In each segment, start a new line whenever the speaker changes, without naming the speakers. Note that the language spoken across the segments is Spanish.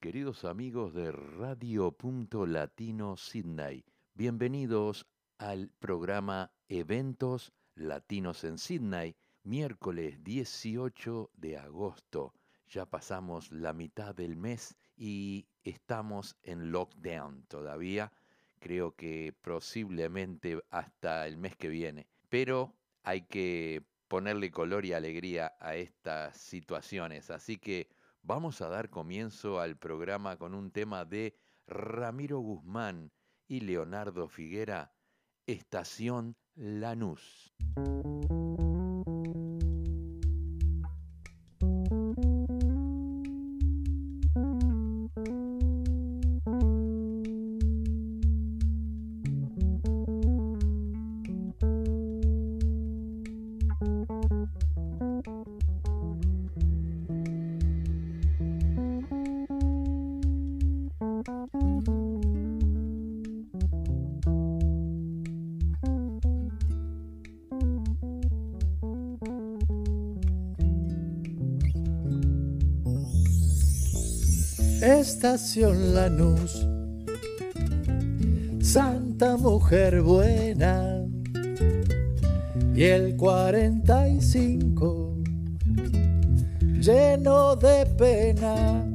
Queridos amigos de Radio Punto Latino Sydney. Bienvenidos al programa Eventos Latinos en Sydney, miércoles 18 de agosto. Ya pasamos la mitad del mes y estamos en lockdown todavía. Creo que posiblemente hasta el mes que viene. Pero hay que ponerle color y alegría a estas situaciones. Así que Vamos a dar comienzo al programa con un tema de Ramiro Guzmán y Leonardo Figuera, Estación Lanús.
Estación Lanús, Santa Mujer Buena, y el 45 lleno de pena.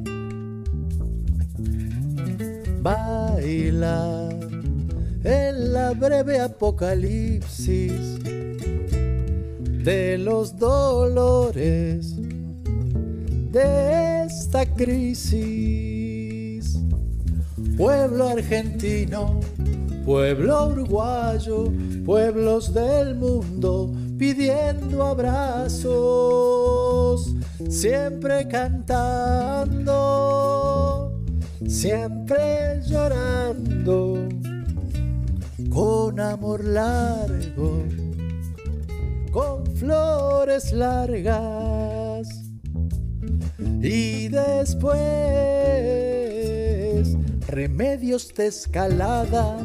Baila en la breve apocalipsis de los dolores de crisis. Pueblo argentino, pueblo uruguayo, pueblos del mundo pidiendo abrazos, siempre cantando, siempre llorando, con amor largo, con flores largas y después remedios de escalada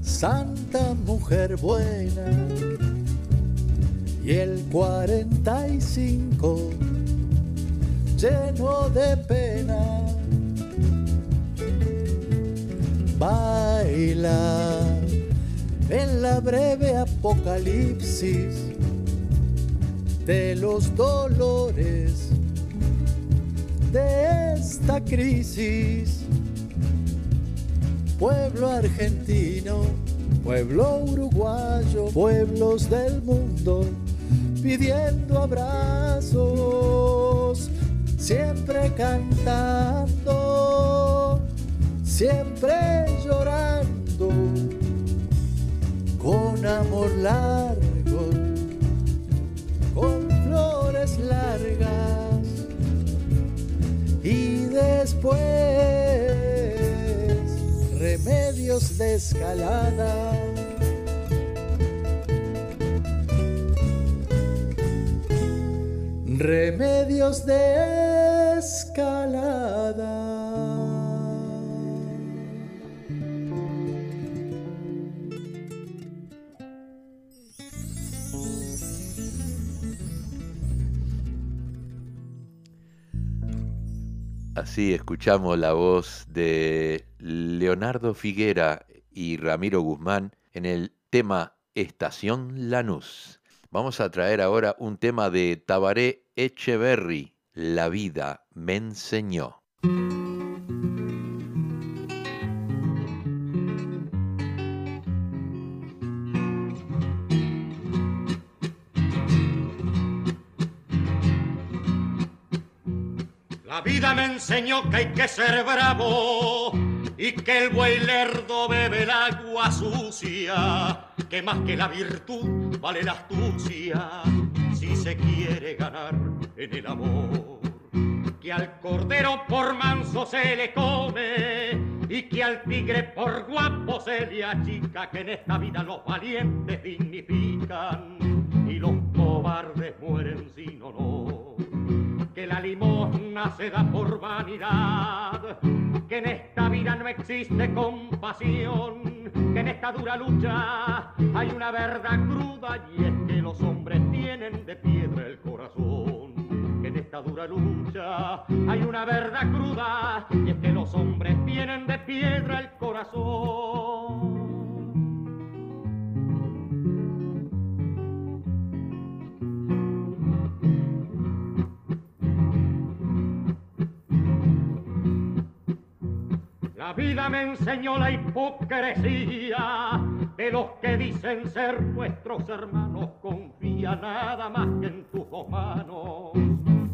Santa Mujer Buena, y el 45 lleno de pena. Baila en la breve apocalipsis de los dolores de esta crisis pueblo argentino, pueblo uruguayo, pueblos del mundo, pidiendo abrazos, siempre cantando, siempre llorando, con amor largo, con flores largas y después
remedios de escalada. Remedios de escalada.
Así escuchamos la voz de Leonardo Figuera y Ramiro Guzmán en el tema Estación Lanús. Vamos a traer ahora un tema de Tabaré Echeverry, La vida me enseñó.
Enseñó que hay que ser bravo y que el buey lerdo bebe el agua sucia, que más que la virtud vale la astucia si se quiere ganar en el amor. Que al cordero por manso se le come y que al tigre por guapo se le achica, que en esta vida los valientes dignifican y los cobardes mueren sin honor que la limosna se da por vanidad, que en esta vida no existe compasión, que en esta dura lucha hay una verdad cruda y es que los hombres tienen de piedra el corazón. Que en esta dura lucha hay una verdad cruda y es que los hombres tienen de piedra el corazón. La vida me enseñó la hipocresía de los que dicen ser nuestros hermanos. Confía nada más que en tus dos manos,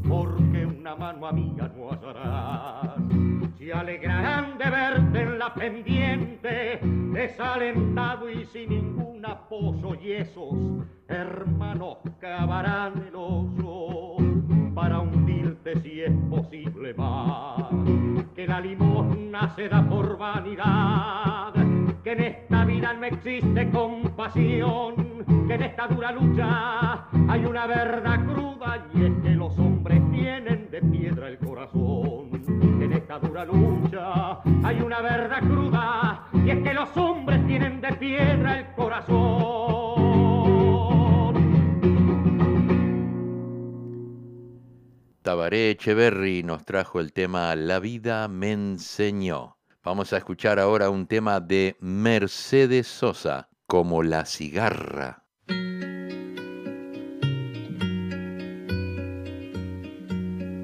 porque una mano amiga no hallarás. Se alegrarán de verte en la pendiente, desalentado y sin ningún apoyo, y esos hermanos cavarán el oso para hundirte si es posible más. Que la limosna se da por vanidad, que en esta vida no existe compasión, que en esta dura lucha hay una verdad cruda y es que los hombres tienen de piedra el corazón. En esta dura lucha hay una verdad cruda y es que los hombres tienen de piedra el corazón.
Tabaré Echeverry nos trajo el tema La vida me enseñó. Vamos a escuchar ahora un tema de Mercedes Sosa, como la cigarra.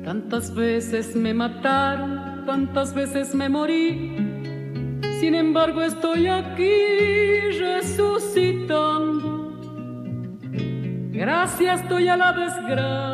Tantas veces me mataron, tantas veces me morí. Sin embargo estoy aquí resucitando Gracias estoy a la desgracia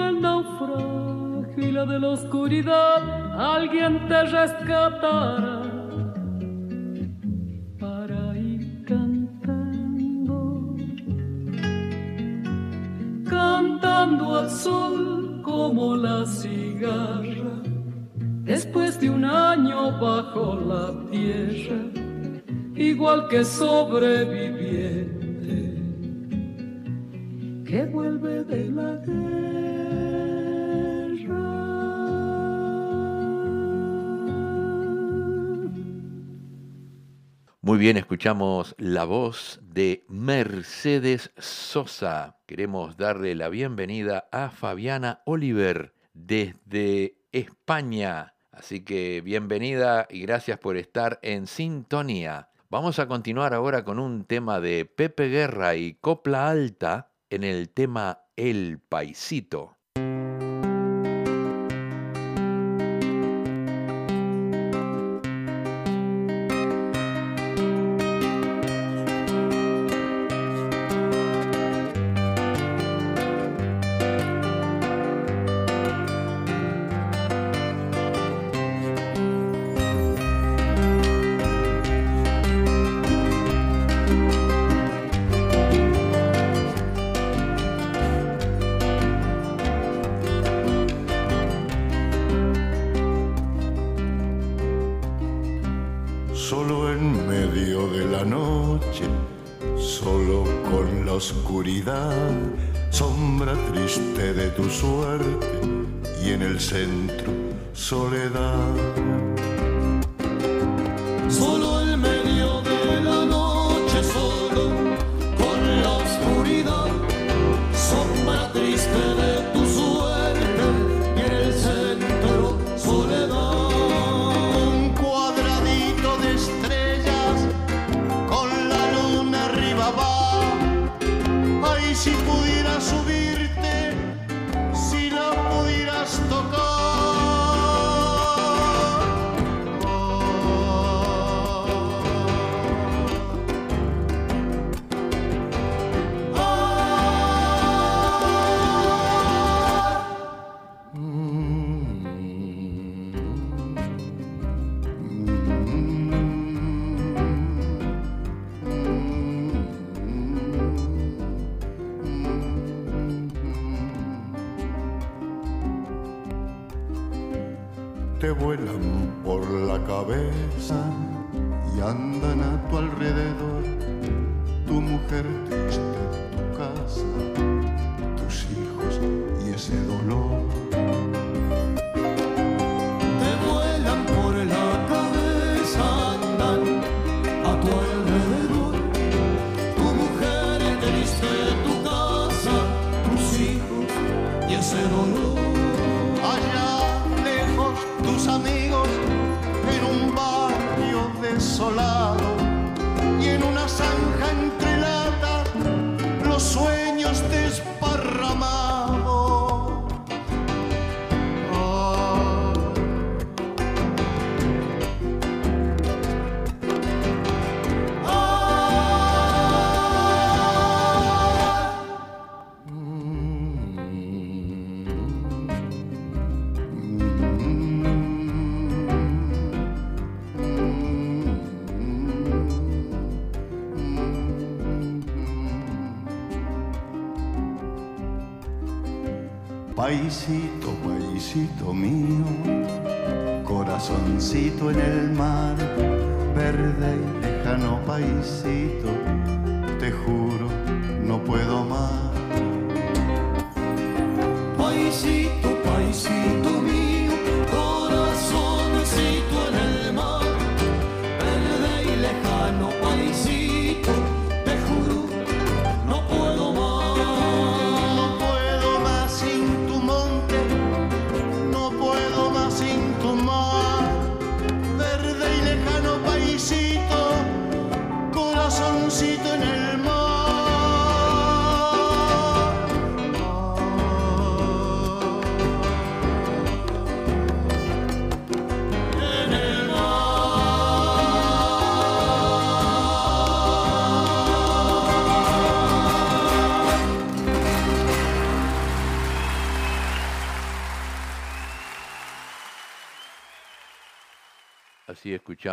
al naufragio de la oscuridad alguien te rescatará para ir cantando, cantando al sol como la cigarra, después de un año bajo la tierra, igual que sobreviviente que vuelve de la guerra.
Muy bien, escuchamos la voz de Mercedes Sosa. Queremos darle la bienvenida a Fabiana Oliver desde España. Así que bienvenida y gracias por estar en sintonía. Vamos a continuar ahora con un tema de Pepe Guerra y Copla Alta en el tema El Paisito.
Corazoncito en el mar, verde y lejano paisito, te juro,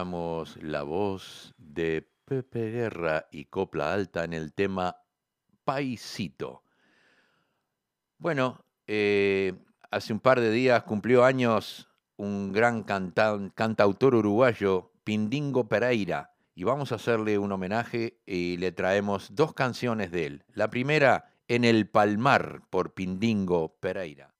la voz de Pepe Guerra y Copla Alta en el tema Paisito. Bueno, eh, hace un par de días cumplió años un gran cantautor uruguayo, Pindingo Pereira, y vamos a hacerle un homenaje y le traemos dos canciones de él. La primera, En el Palmar, por Pindingo Pereira.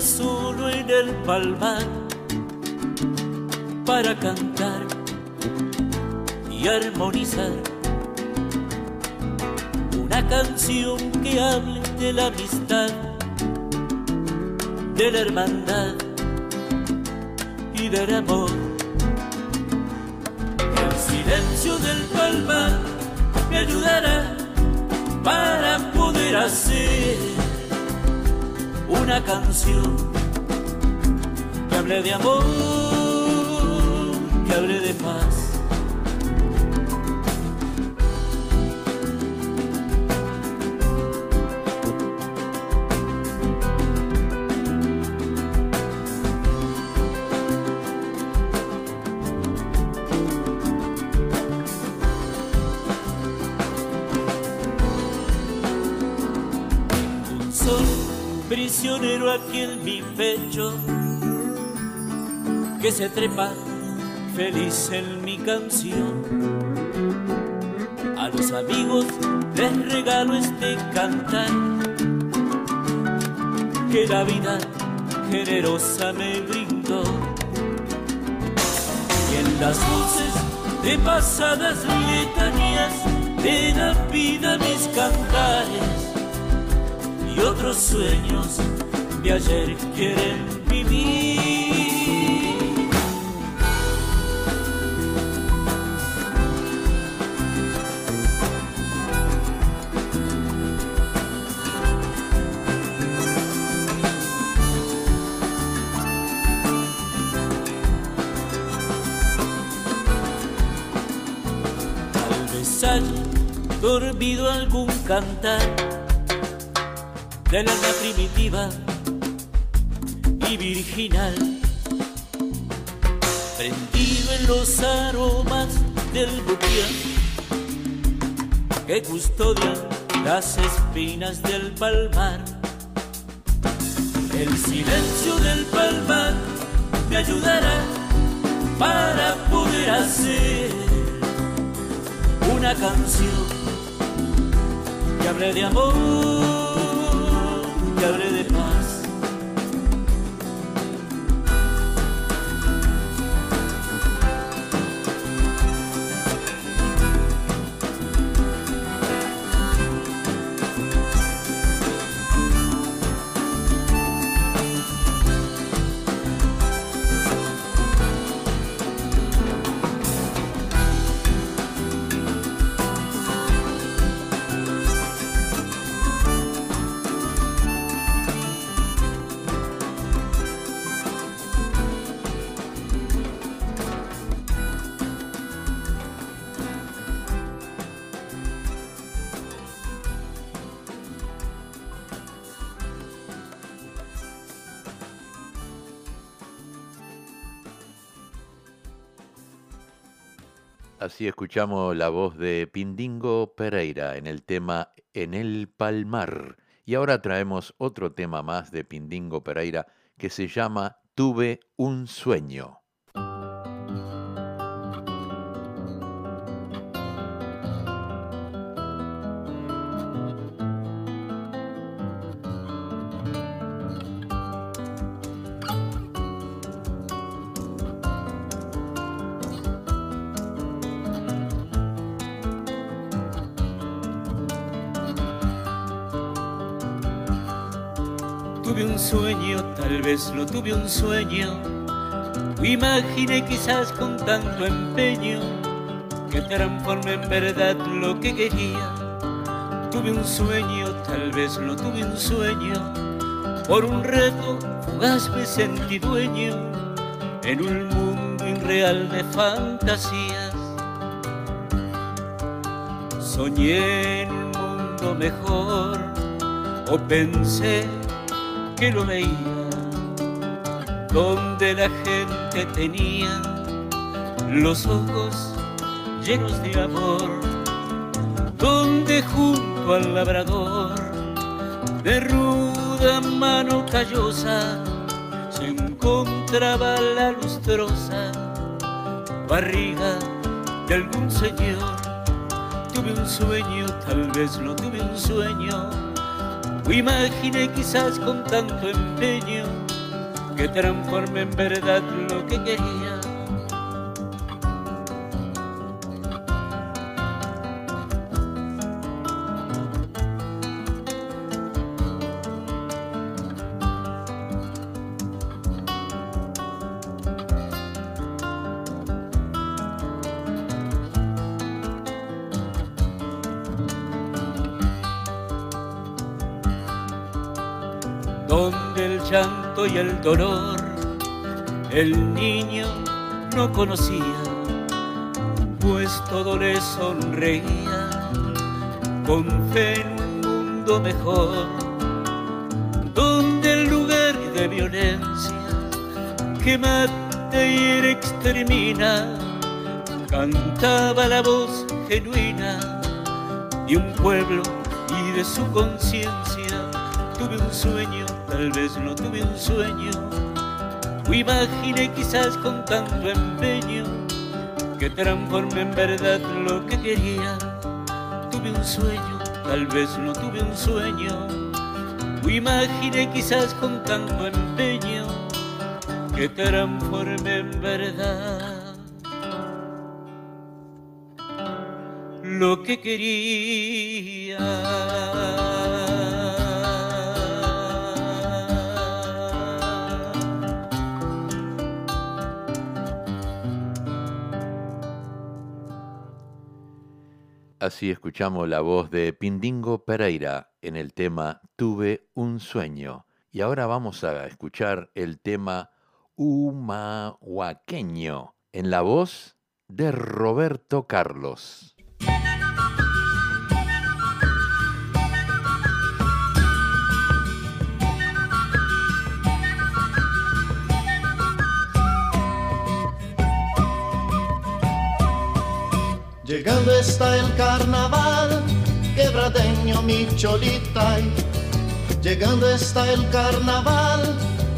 Solo en el palmar para cantar y armonizar una canción que hable de la amistad, de la hermandad y del amor. El silencio del palmar me ayudará para poder hacer una canción que hable de amor, que hable de paz. Prisionero aquí en mi pecho, que se trepa feliz en mi canción. A los amigos les regalo este cantar, que la vida generosa me brindó. Y en las voces de pasadas letanías de la vida mis cantares y otros sueños de ayer quieren vivir. Tal vez haya dormido algún cantar del alma primitiva virginal, prendido en los aromas del buquián que custodian las espinas del palmar. El silencio del palmar me ayudará para poder hacer una canción que hable de amor de paz.
Escuchamos la voz de Pindingo Pereira en el tema En el Palmar. Y ahora traemos otro tema más de Pindingo Pereira que se llama Tuve un sueño.
Tal vez lo tuve un sueño. Imaginé quizás con tanto empeño que transforme en verdad lo que quería. Tuve un sueño, tal vez lo tuve un sueño. Por un reto fugaz me sentí dueño en un mundo irreal de fantasías. Soñé en un mundo mejor o pensé que lo veía, donde la gente tenía los ojos llenos de amor, donde junto al labrador de ruda mano callosa se encontraba la lustrosa barriga de algún señor. Tuve un sueño, tal vez no tuve un sueño o imaginé quizás con tanto empeño que transforme en verdad lo que quería. Y el dolor el niño no conocía, pues todo le sonreía con fe en un mundo mejor, donde el lugar de violencia que mata y extermina, cantaba la voz genuina de un pueblo y de su conciencia. Tuve un sueño tal vez no tuve un sueño, o imaginé quizás con tanto empeño que transforme en verdad lo que quería. Tuve un sueño, tal vez no tuve un sueño, o imaginé quizás con tanto empeño que transforme en verdad lo que quería.
Así escuchamos la voz de Pindingo Pereira en el tema Tuve un sueño. Y ahora vamos a escuchar el tema Humahuaqueño en la voz de Roberto Carlos.
Llegando está el carnaval, quebradeño mi cholita. Llegando está el carnaval,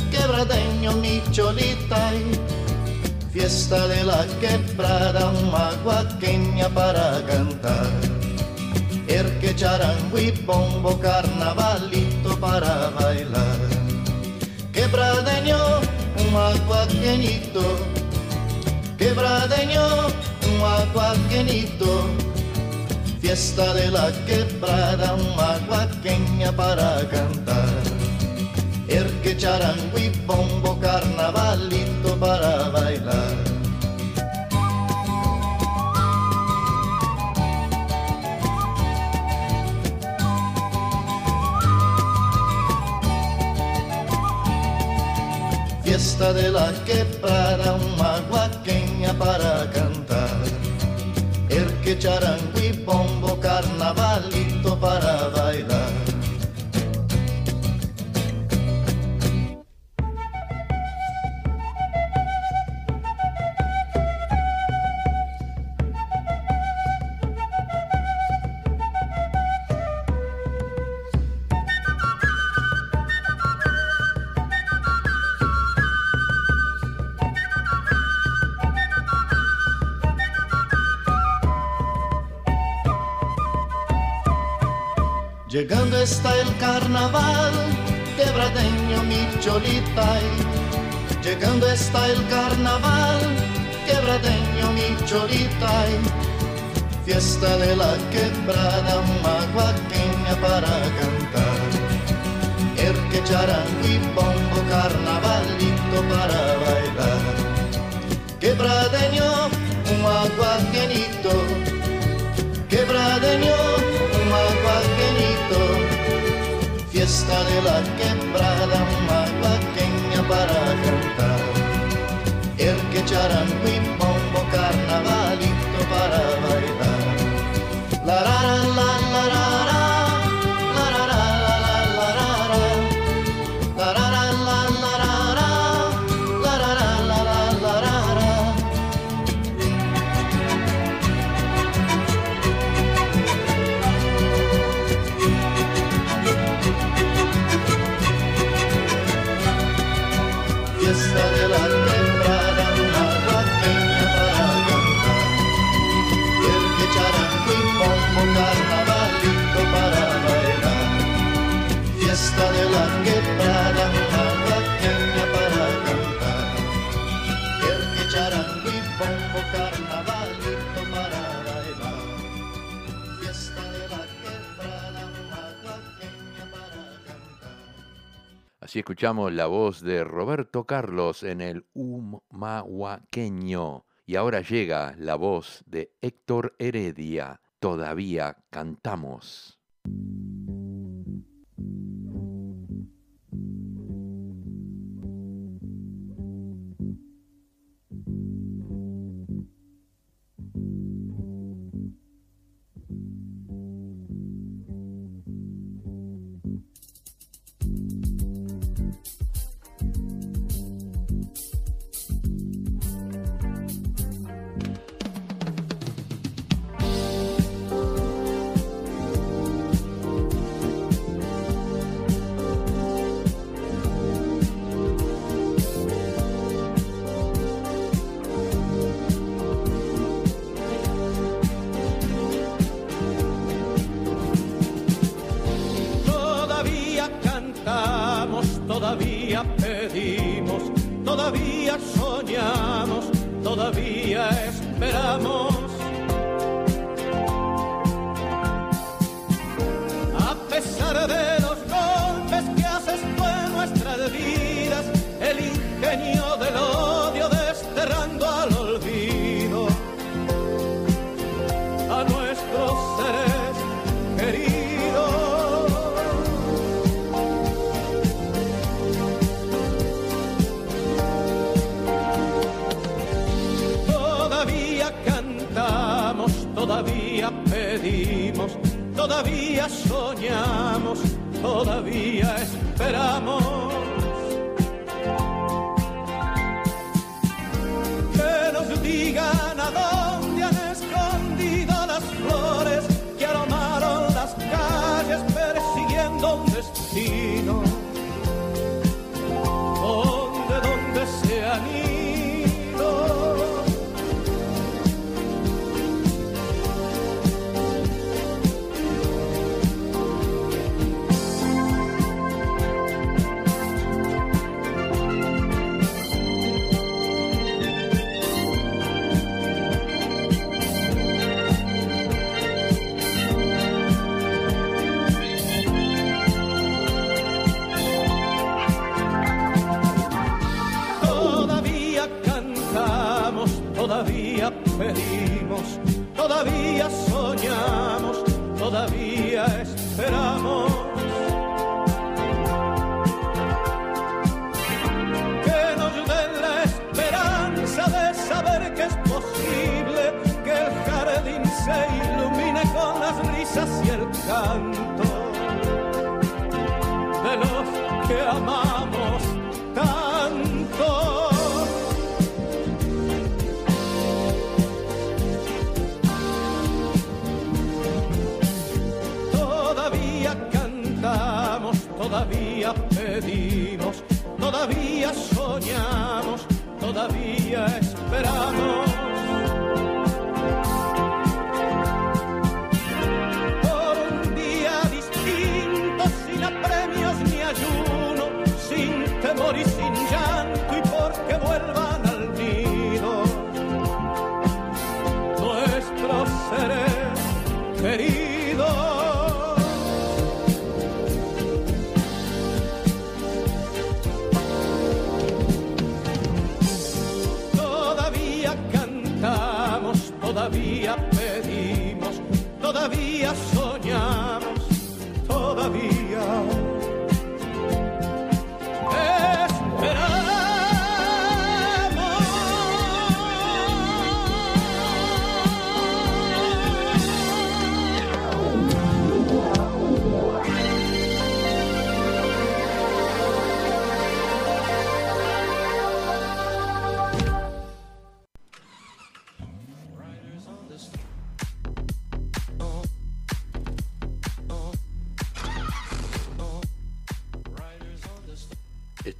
quebradeño mi cholita. Fiesta de la quebrada, maguaqueña para cantar. El que charango bombo, carnavalito para bailar. Quebradeño, un maguaqueñito, quebradeño aguaquenito, fiesta de la quebrada, aguaqueña para cantar. El que charango y bombo, carnavalito para bailar. Fiesta de la quebrada, aguaqueña para cantar que charango y pombo, carnavalito para bailar. Llegando está el carnaval, quebradeño mi cholita. Llegando está el carnaval, quebradeño mi cholita. Fiesta de la quebrada, maguaqueña para cantar. El que charango y bombo, carnavalito para bailar. Quebradeño, un aguaquenito. Quebradeño, un aguaquenito fiesta de la quebrada, más pequeña para cantar, el que charan
Así escuchamos la voz de Roberto Carlos en el Humahuaqueño. Y ahora llega la voz de Héctor Heredia. Todavía cantamos.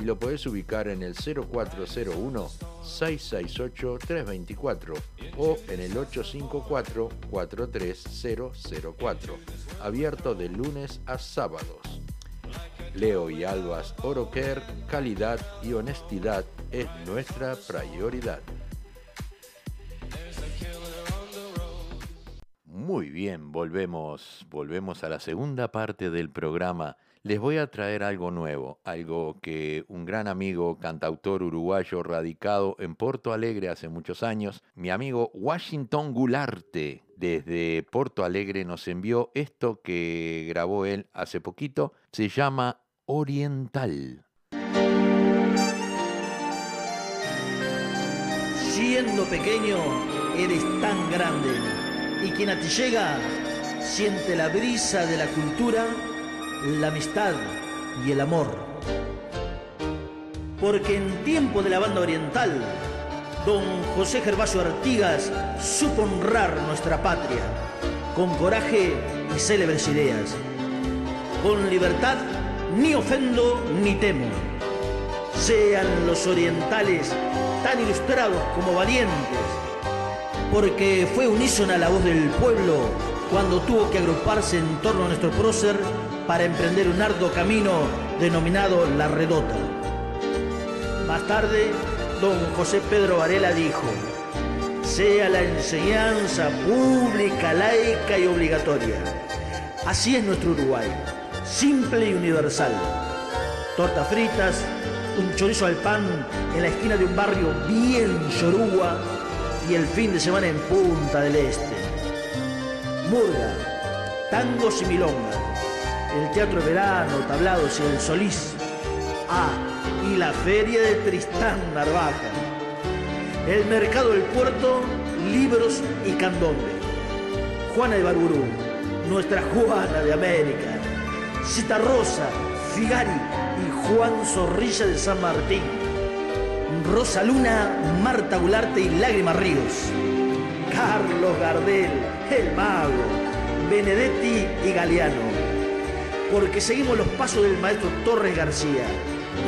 y lo puedes ubicar en el 0401-668-324 o en el 854-43004, abierto de lunes a sábados. Leo y Albas Oroquer, calidad y honestidad es nuestra prioridad. Muy bien, volvemos, volvemos a la segunda parte del programa les voy a traer algo nuevo, algo que un gran amigo, cantautor uruguayo radicado en Porto Alegre hace muchos años, mi amigo Washington Gularte, desde Porto Alegre nos envió esto que grabó él hace poquito, se llama Oriental.
Siendo pequeño, eres tan grande, y quien a ti llega siente la brisa de la cultura la amistad y el amor. Porque en tiempo de la banda oriental, don José Gervasio Artigas supo honrar nuestra patria con coraje y célebres ideas. Con libertad ni ofendo ni temo. Sean los orientales tan ilustrados como valientes, porque fue unísona la voz del pueblo cuando tuvo que agruparse en torno a nuestro prócer para emprender un arduo camino denominado La Redota. Más tarde, don José Pedro Varela dijo, sea la enseñanza pública, laica y obligatoria. Así es nuestro Uruguay, simple y universal. Tortas fritas, un chorizo al pan en la esquina de un barrio bien yoruba y el fin de semana en Punta del Este. Murga, tangos y milonga el Teatro Verano, Tablados y el Solís. Ah, y la Feria de Tristán Narvaja. El Mercado del Puerto, Libros y Candombe. Juana de Barburú, nuestra Juana de América. Cita Rosa, Figari y Juan Zorrilla de San Martín. Rosa Luna, Marta Gularte y Lágrima Ríos. Carlos Gardel, El Mago, Benedetti y Galeano porque seguimos los pasos del maestro Torres García.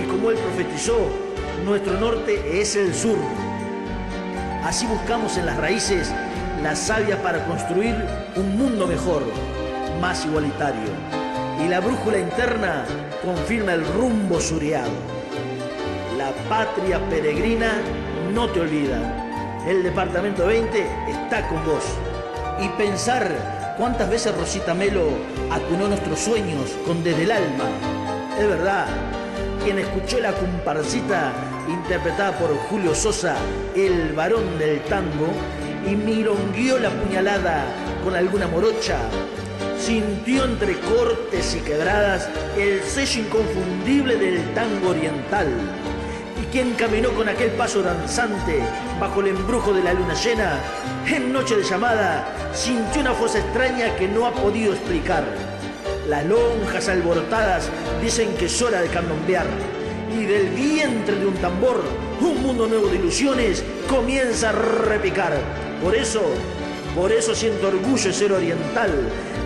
Y como él profetizó, nuestro norte es el sur. Así buscamos en las raíces la savia para construir un mundo mejor, más igualitario. Y la brújula interna confirma el rumbo suriado. La patria peregrina no te olvida. El departamento 20 está con vos. Y pensar ¿Cuántas veces Rosita Melo acunó nuestros sueños con Desde el Alma? Es verdad, quien escuchó la comparsita interpretada por Julio Sosa, el varón del tango, y mironguió la puñalada con alguna morocha, sintió entre cortes y quebradas el sello inconfundible del tango oriental quien caminó con aquel paso danzante bajo el embrujo de la luna llena, en noche de llamada sintió una fuerza extraña que no ha podido explicar. Las lonjas alborotadas dicen que es hora de candombear y del vientre de un tambor un mundo nuevo de ilusiones comienza a repicar. Por eso, por eso siento orgullo de ser oriental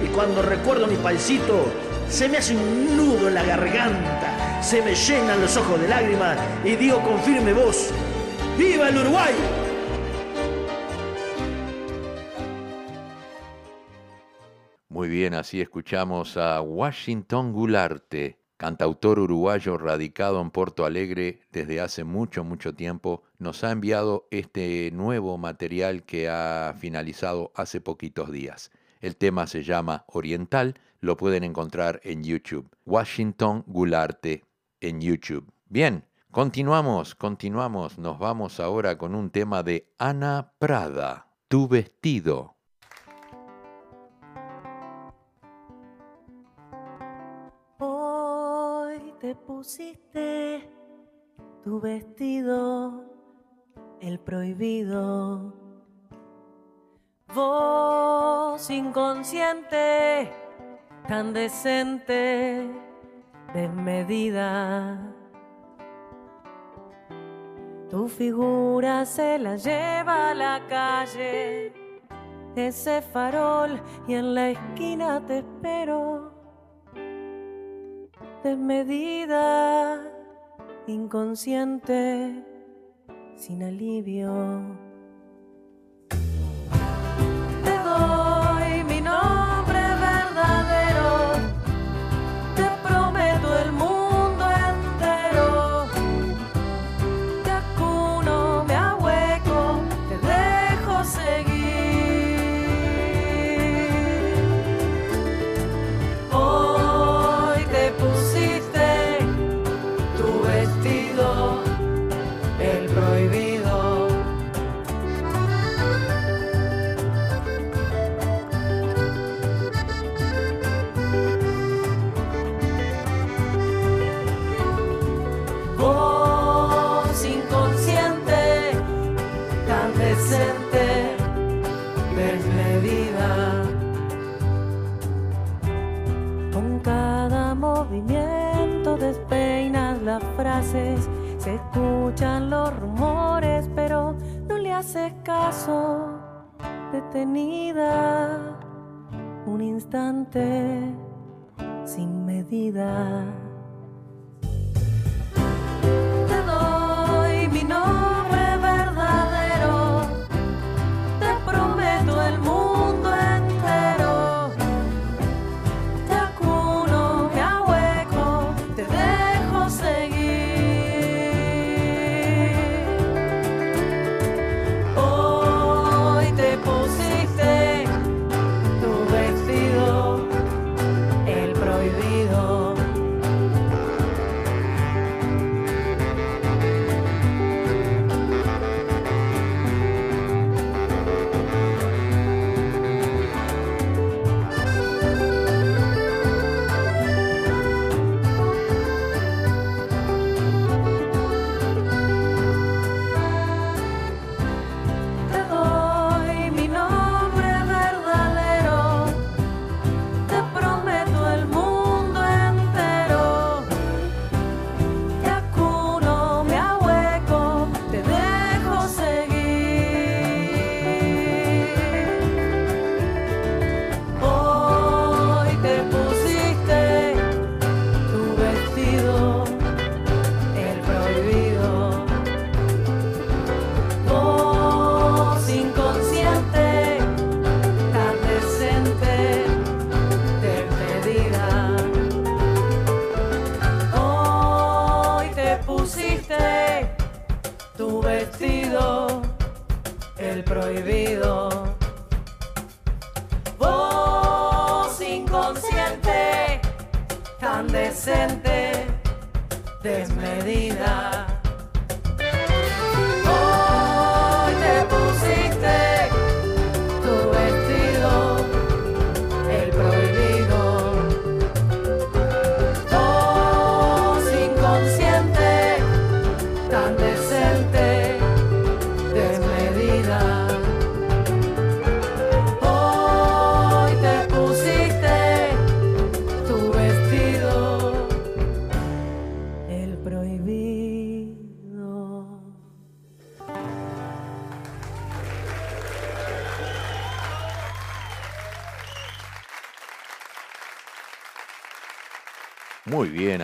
y cuando recuerdo mi paisito se me hace un nudo en la garganta se me llenan los ojos de lágrimas y digo con firme voz, ¡Viva el Uruguay!
Muy bien, así escuchamos a Washington Gularte cantautor uruguayo radicado en Porto Alegre desde hace mucho, mucho tiempo, nos ha enviado este nuevo material que ha finalizado hace poquitos días. El tema se llama Oriental, lo pueden encontrar en YouTube. Washington Gularte en YouTube. Bien, continuamos, continuamos. Nos vamos ahora con un tema de Ana Prada, Tu vestido.
Hoy te pusiste tu vestido, el prohibido. Voz inconsciente, tan decente, desmedida. Tu figura se la lleva a la calle, ese farol, y en la esquina te espero desmedida, inconsciente, sin alivio.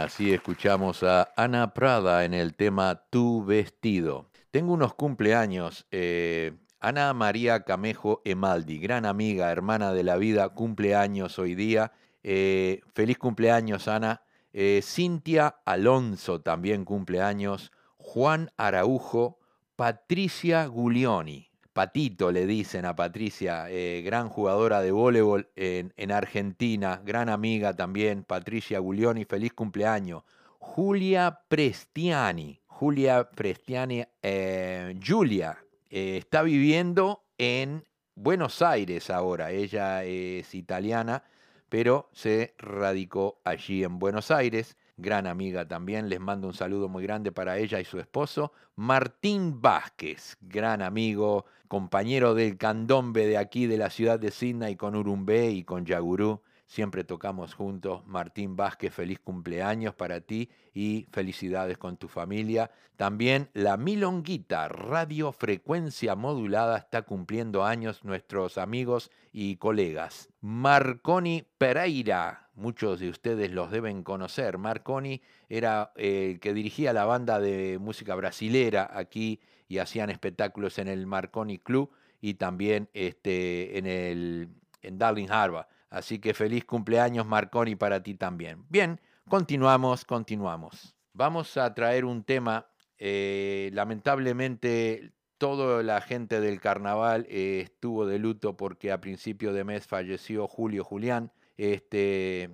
Así escuchamos a Ana Prada en el tema Tu vestido. Tengo unos cumpleaños. eh, Ana María Camejo Emaldi, gran amiga, hermana de la vida, cumpleaños hoy día. Eh, feliz cumpleaños, Ana. Eh, Cintia Alonso también cumpleaños. Juan Araujo. Patricia Guglioni. Patito le dicen a Patricia, eh, gran jugadora de voleibol en, en, Argentina, gran amiga también, Patricia Guglioni, feliz cumpleaños. Julia Prestiani, Julia Prestiani, eh, Julia, eh, está viviendo en Buenos Aires ahora, ella es italiana, pero se radicó allí en Buenos Aires gran amiga también. Les mando un saludo muy grande para ella y su esposo. Martín Vázquez, gran amigo, compañero del candombe de aquí de la ciudad de Sydney con Urumbé y con Yagurú. Siempre tocamos juntos. Martín Vázquez, feliz cumpleaños para ti y felicidades con tu familia. También la Milonguita, radio frecuencia modulada, está cumpliendo años nuestros amigos y colegas. Marconi Pereira, muchos de ustedes los deben conocer. Marconi era el que dirigía la banda de música brasilera aquí y hacían espectáculos en el Marconi Club y también este, en, el, en Darling Harbour. Así que feliz cumpleaños Marconi para ti también. Bien, continuamos, continuamos. Vamos a traer un tema, eh, lamentablemente toda la gente del carnaval eh, estuvo de luto porque a principio de mes falleció Julio Julián, este,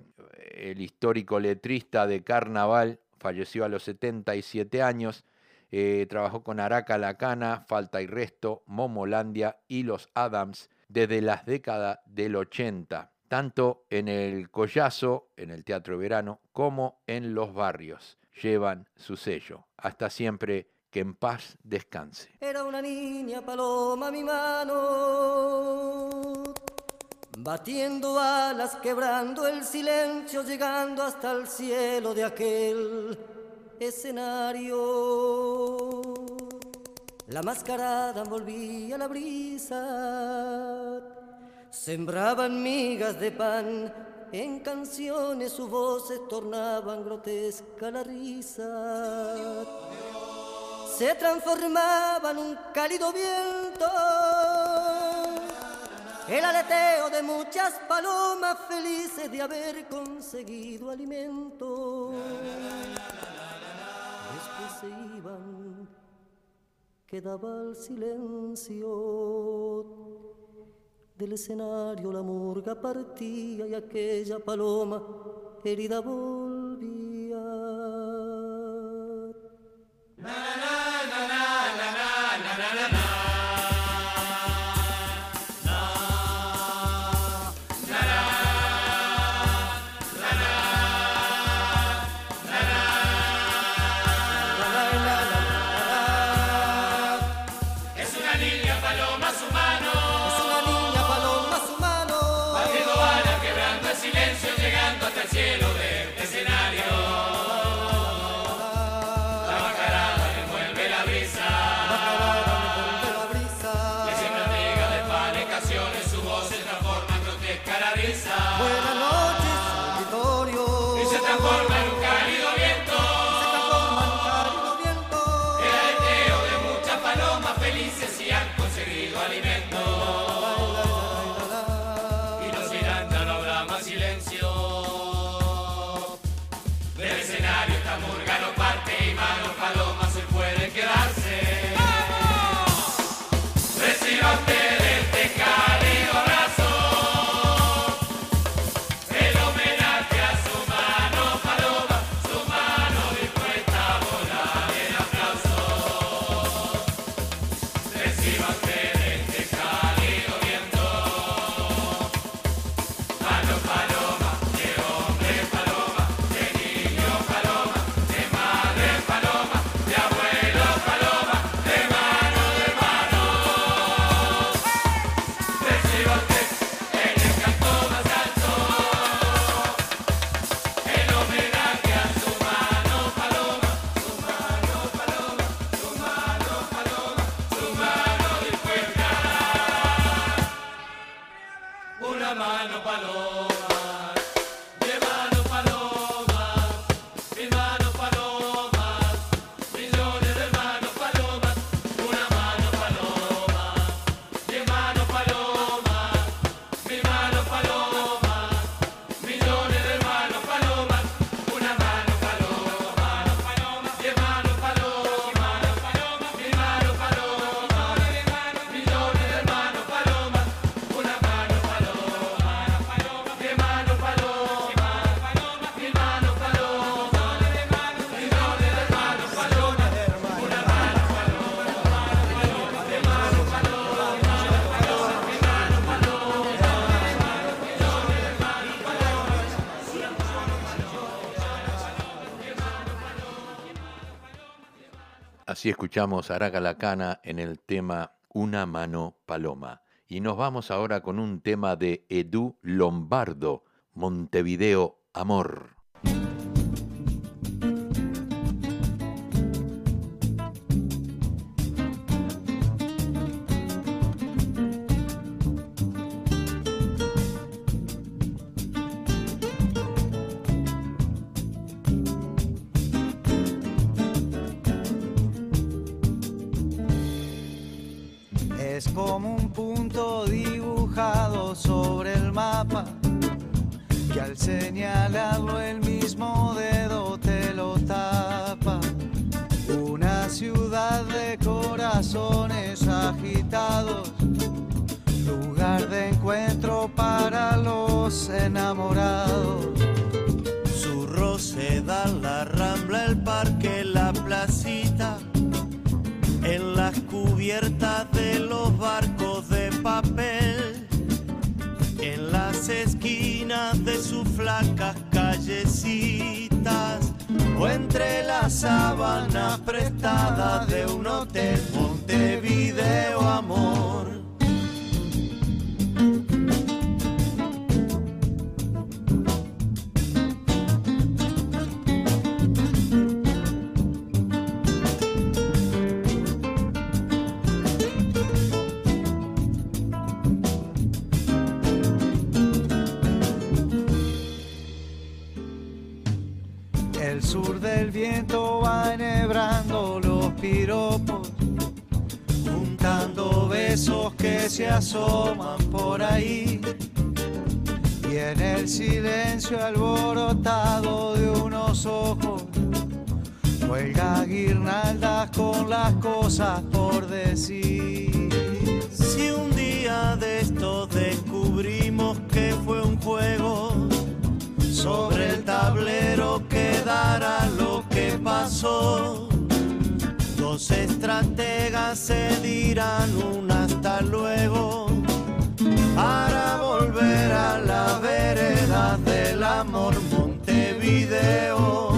el histórico letrista de carnaval, falleció a los 77 años. Eh, trabajó con Araca Lacana, Falta y Resto, Momolandia y los Adams desde las décadas del 80 tanto en el Collazo, en el Teatro Verano, como en los barrios. Llevan su sello. Hasta siempre, que en paz descanse.
Era una niña paloma mi mano, batiendo alas, quebrando el silencio, llegando hasta el cielo de aquel escenario. La mascarada envolvía la brisa sembraban migas de pan, en canciones sus voces tornaban grotesca la risa. Se transformaban un cálido viento, el aleteo de muchas palomas felices de haber conseguido alimento. Después se iban, quedaba el silencio del escenario la murga partía y aquella paloma herida volvía.
Escuchamos a Aragalacana en el tema Una mano paloma. Y nos vamos ahora con un tema de Edu Lombardo, Montevideo Amor.
Señalarlo el mismo dedo te lo tapa. Una ciudad de corazones agitados, lugar de encuentro para los enamorados.
Su roseda, la rambla, el parque, la placita, en las cubiertas de los barcos de papel, de sus flacas callecitas, o entre las sábanas prestadas de un hotel Montevideo Amor.
Asoman por ahí. Y en el silencio alborotado de unos ojos, cuelga guirnaldas con las cosas por decir.
Si un día de estos descubrimos que fue un juego, sobre el tablero quedará lo que pasó. Dos estrategas se dirán un hasta luego para volver a la vereda del amor. Montevideo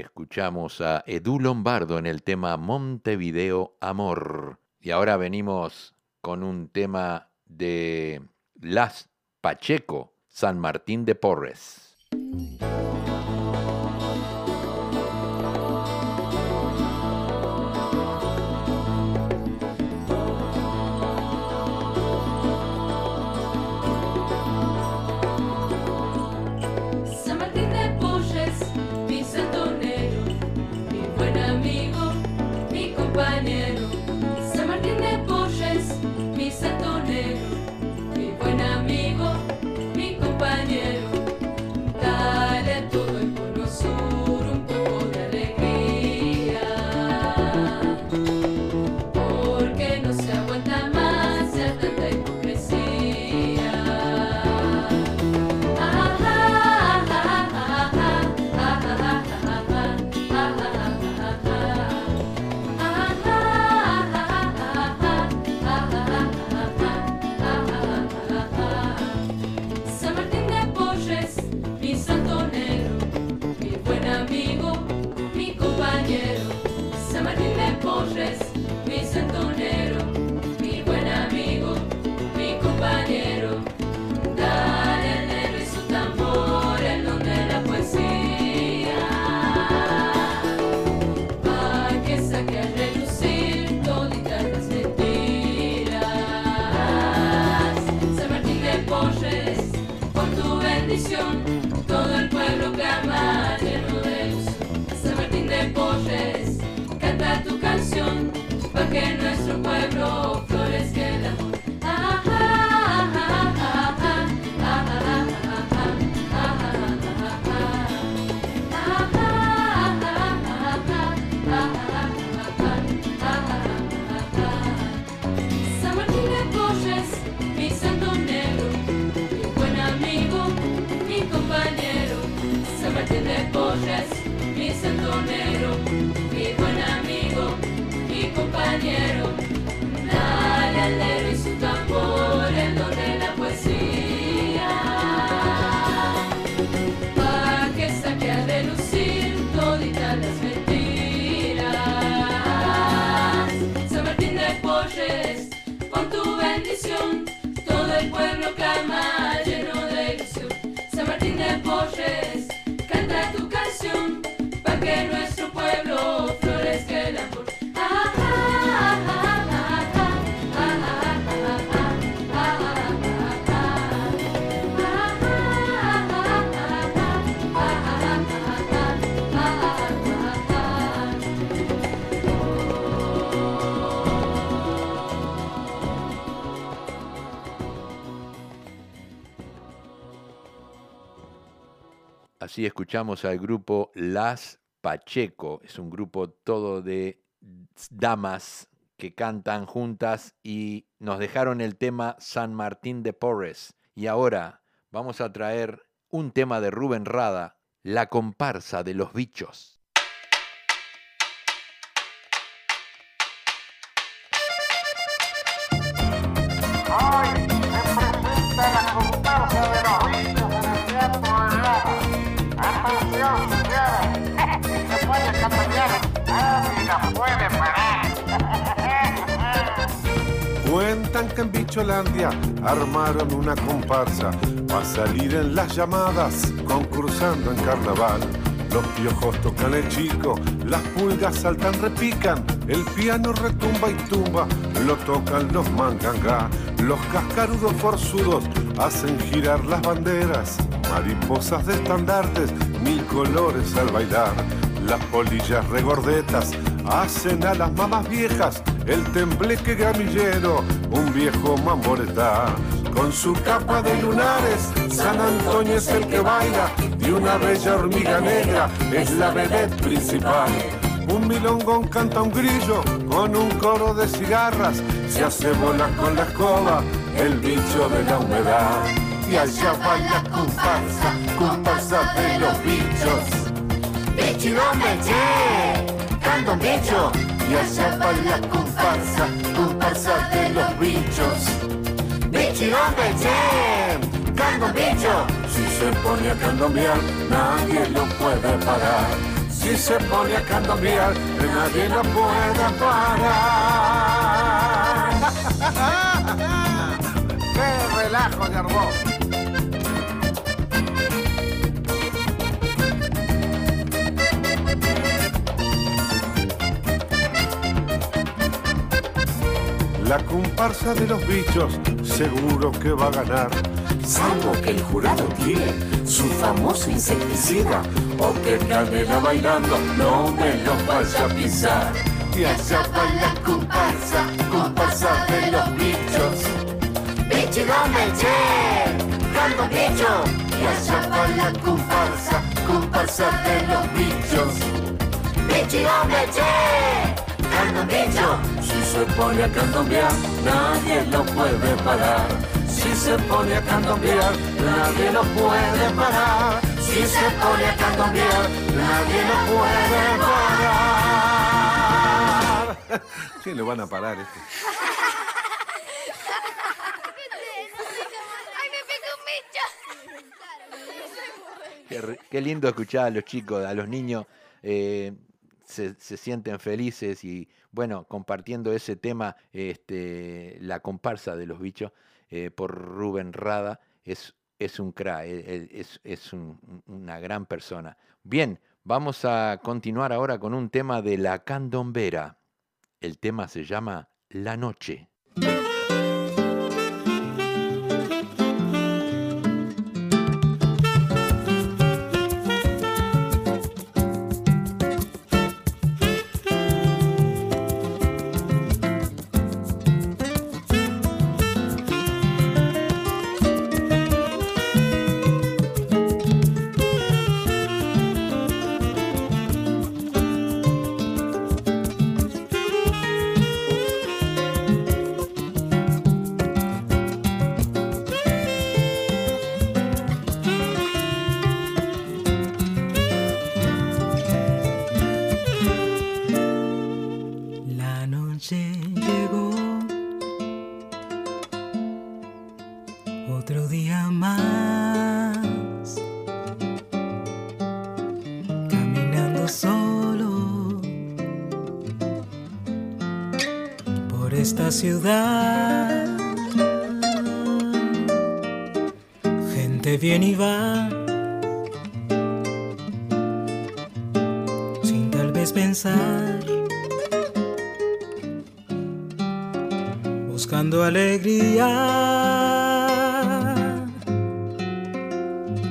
escuchamos a Edu Lombardo en el tema Montevideo Amor. Y ahora venimos con un tema de Las Pacheco, San Martín de Porres.
Negro, mi buen amigo, mi compañero. Dale al negro y su tambor el don de la poesía. Pa' que saque a relucir toditas las mentiras. San Martín de Porres, con tu bendición, todo el pueblo calma lleno de ilusión. San Martín de Porres,
Así escuchamos al grupo Las Pacheco. Es un grupo todo de damas que cantan juntas y nos dejaron el tema San Martín de Porres. Y ahora vamos a traer un tema de Rubén Rada, La comparsa de los bichos.
En
Bicholandia armaron una comparsa para salir en las llamadas concursando en carnaval. Los piojos tocan el chico, las pulgas saltan, repican, el piano retumba y tumba, lo tocan los mangangá, los cascarudos forzudos hacen girar las banderas, mariposas de estandartes, mil colores al bailar, las polillas regordetas hacen a las mamás viejas el tembleque gamillero, un viejo mamboretá. Con su capa de lunares, San Antonio es el que baila y una bella hormiga negra es la vedette principal. Un milongón canta un grillo con un coro de cigarras, se hace bola con la escoba, el bicho de la humedad. Y allá va la comparsa, comparsa de los bichos.
Bichirón Beche, canta un bicho.
Y allá va la comparsa, comparsa de los bichos.
Bichirón Beche, canta un bicho.
Si se pone a candombear, nadie lo puede parar. Si se pone a candombear, nadie lo puede parar.
¡Qué relajo de armó!
La comparsa de los bichos seguro que va a ganar.
Salvo que el jurado tiene su famoso insecticida o que Canela bailando no me lo vaya a pisar.
Y allá va la comparsa, comparsa de los bichos.
Bichirón Beche, canta un bicho.
Y allá va la comparsa, comparsa de los bichos.
Bichirón Beche, canta
Si se pone a candombear, nadie lo puede parar. Si se pone a candombear, nadie lo puede parar. Si se pone a candombear, nadie lo puede parar.
¿Qué le van a parar este?
¡Ay, me picó un bicho!
Qué, qué lindo escuchar a los chicos, a los niños, eh, se, se sienten felices y bueno, compartiendo ese tema, este, la comparsa de los bichos eh, por Rubén Rada es, es un cra, eh, eh, es, es un- una gran persona. Bien, vamos a continuar ahora con un tema de la candombera. El tema se llama La Noche.
Gente viene y va, sin tal vez pensar. buscando alegría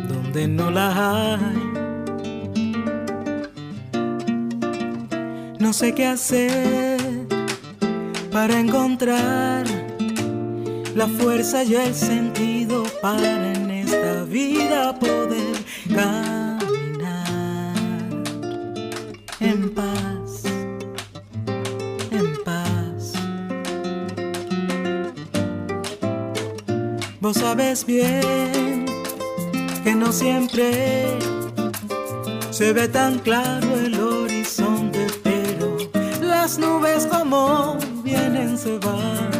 donde no la hay. No sé qué hacer para encontrar la fuerza y el sentido para vida poder caminar en paz, en paz. Vos sabes bien que no siempre se ve tan claro el horizonte, pero las nubes como vienen se van,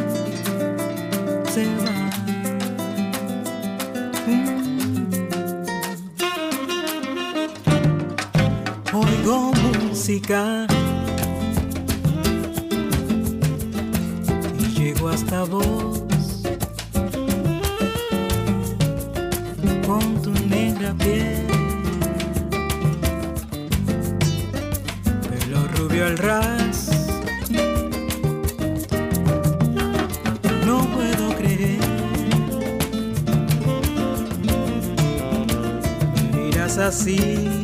y llego hasta vos. con tu negra piel. Pelo rubio al ras. No puedo creer. Miras así.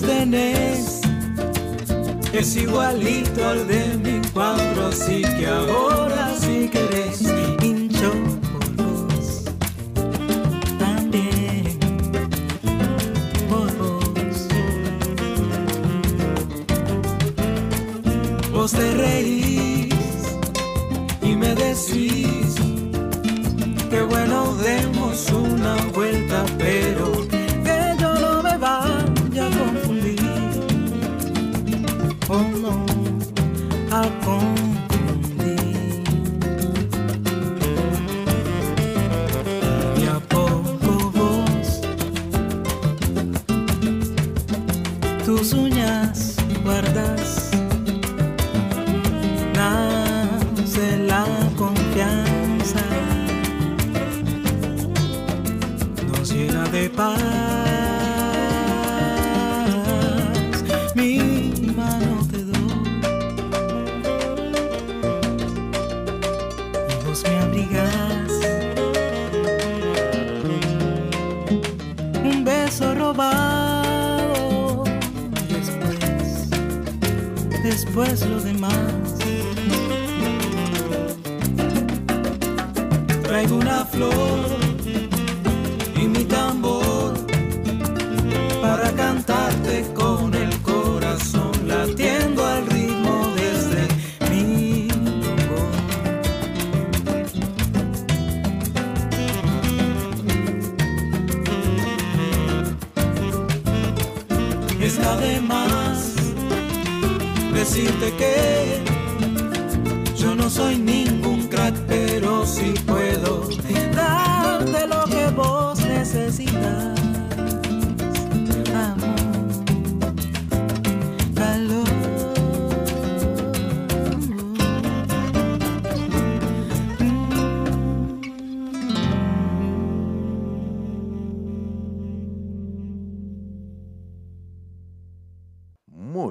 Tenés es igualito al de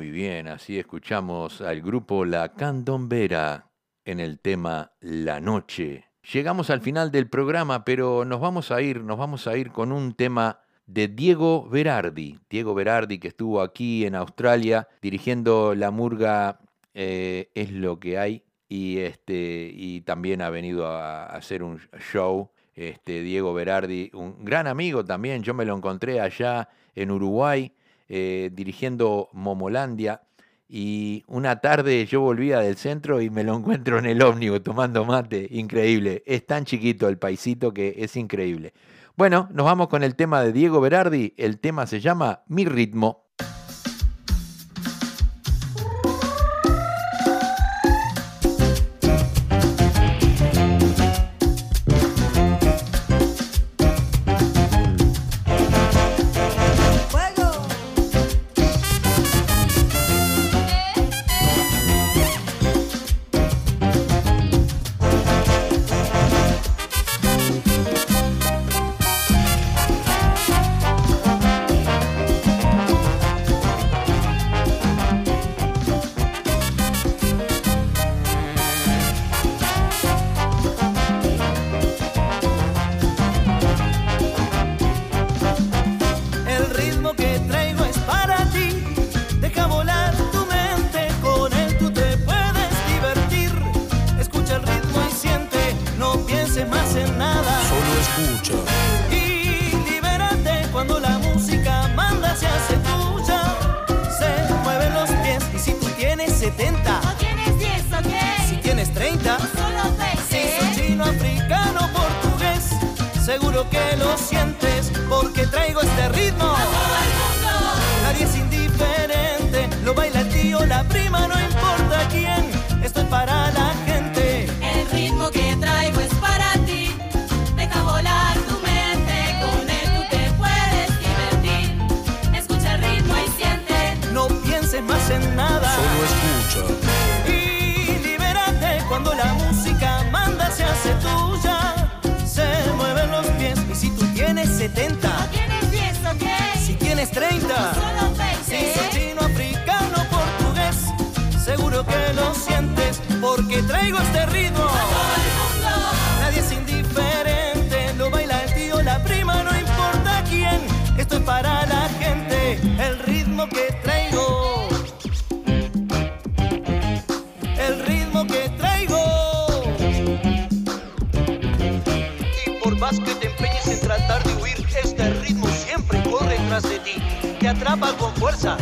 Muy bien, así escuchamos al grupo La Candombera en el tema La Noche. Llegamos al final del programa, pero nos vamos a ir, nos vamos a ir con un tema de Diego Berardi. Diego Berardi que estuvo aquí en Australia dirigiendo la murga eh, Es lo que hay y, este, y también ha venido a, a hacer un show. Este, Diego Berardi, un gran amigo también, yo me lo encontré allá en Uruguay eh, dirigiendo Momolandia.
Y una tarde yo volvía del centro y me lo encuentro en el ómnibus tomando mate. Increíble. Es tan chiquito el paisito que es increíble. Bueno, nos vamos con el tema de Diego Berardi. El tema se llama Mi ritmo.
70.
No tienes 10, ok.
Si tienes 30.
Solo 20.
Si sos chino, africano, portugués. Seguro que lo sientes porque traigo este ritmo. atrapa con fuerza.